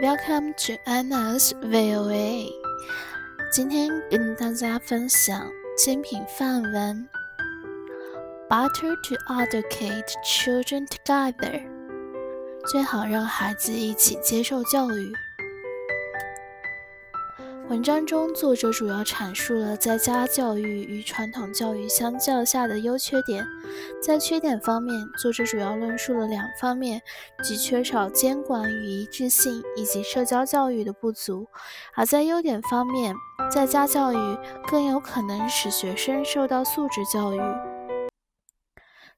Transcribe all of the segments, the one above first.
Welcome to Anna's VOA。今天跟大家分享精品范文：Better to educate children together。最好让孩子一起接受教育。文章中，作者主要阐述了在家教育与传统教育相较下的优缺点。在缺点方面，作者主要论述了两方面，即缺少监管与一致性，以及社交教育的不足；而在优点方面，在家教育更有可能使学生受到素质教育。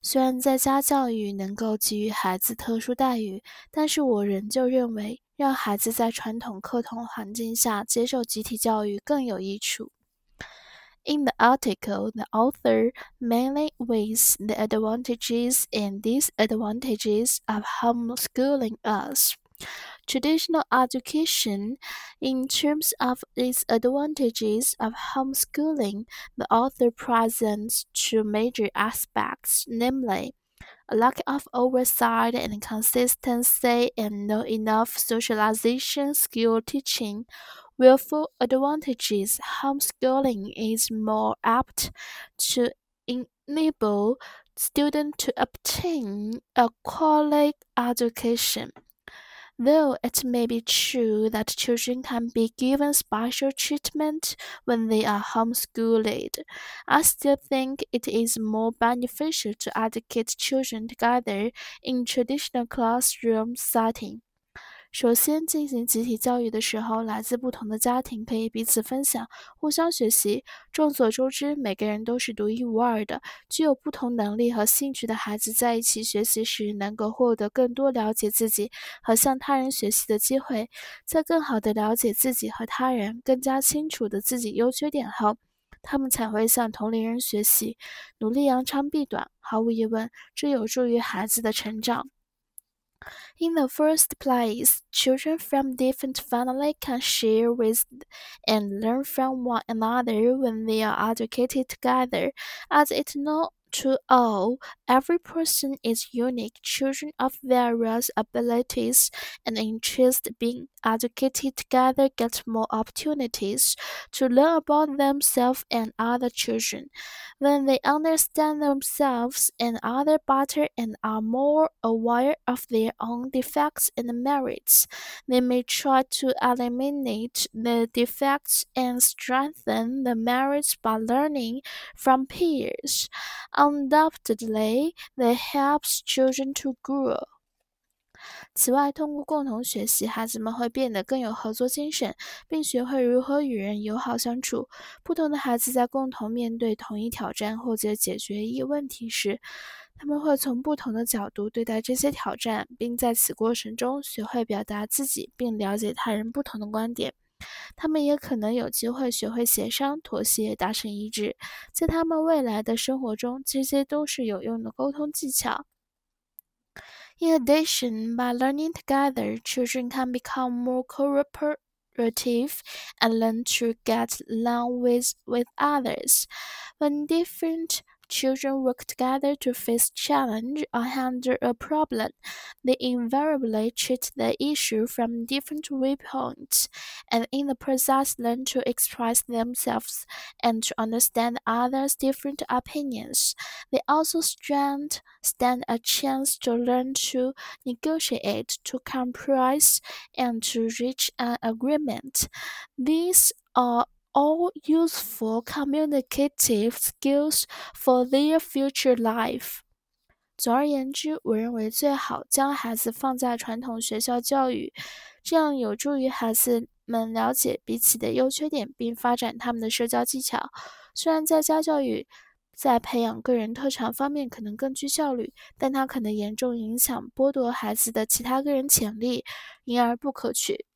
虽然在家教育能够给予孩子特殊待遇，但是我仍旧认为。让孩子在传统课堂环境下接受集体教育更有益处。In the article, the author mainly weighs the advantages and disadvantages of homeschooling us. Traditional education, in terms of its advantages of homeschooling, the author presents two major aspects, namely a lack of oversight and consistency, and not enough socialization skill teaching. Willful advantages homeschooling is more apt to enable students to obtain a quality education. Though it may be true that children can be given special treatment when they are homeschooled, I still think it is more beneficial to educate children together in traditional classroom setting. 首先，进行集体教育的时候，来自不同的家庭可以彼此分享、互相学习。众所周知，每个人都是独一无二的，具有不同能力和兴趣的孩子在一起学习时，能够获得更多了解自己和向他人学习的机会。在更好的了解自己和他人，更加清楚的自己优缺点后，他们才会向同龄人学习，努力扬长避短。毫无疑问，这有助于孩子的成长。In the first place, children from different families can share with and learn from one another when they are educated together, as it not to all, every person is unique. Children of various abilities and interests being educated together get more opportunities to learn about themselves and other children. When they understand themselves and others better and are more aware of their own defects and merits, they may try to eliminate the defects and strengthen the merits by learning from peers. Undoubtedly, they helps children to grow. 此外，通过共同学习，孩子们会变得更有合作精神，并学会如何与人友好相处。不同的孩子在共同面对同一挑战或者解决一问题时，他们会从不同的角度对待这些挑战，并在此过程中学会表达自己，并了解他人不同的观点。他们也可能有机会学会协商、妥协、达成一致。在他们未来的生活中，这些都是有用的沟通技巧。In addition, by learning together, children can become more cooperative and learn to get along with, with others. When different children work together to face challenge or handle a problem, they invariably treat the issue from different viewpoints, and in the process learn to express themselves and to understand others' different opinions. They also stand, stand a chance to learn to negotiate, to compromise, and to reach an agreement. These are all useful communicative skills for their future life。总而言之，我认为最好将孩子放在传统学校教育，这样有助于孩子们了解彼此的优缺点，并发展他们的社交技巧。虽然在家教育在培养个人特长方面可能更具效率，但它可能严重影响剥夺孩子的其他个人潜力，因而不可取。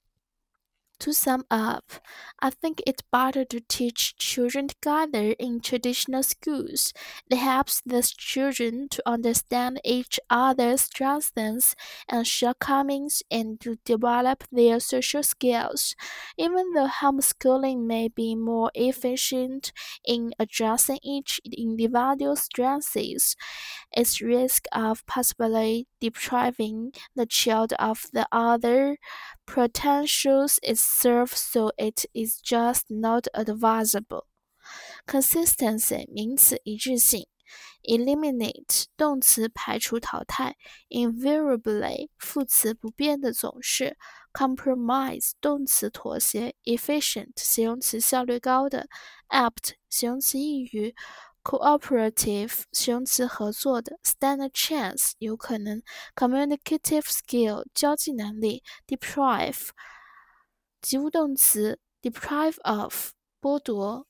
To sum up, I think it's better to teach children together in traditional schools. It helps the children to understand each other's strengths and shortcomings and to develop their social skills. Even though homeschooling may be more efficient in addressing each individual's strengths, its risk of possibly depriving the child of the other potentials is served so it is just not advisable. Consistency 名词一致性，eliminate 动词排除淘汰，invariably 副词不变的总是，compromise 动词妥协，efficient 形容词效率高的，apt 形容词易于。cooperative 形容词合作的，stand a chance 有可能，communicative skill 交际能力，deprive 及物动词，deprive of 剥夺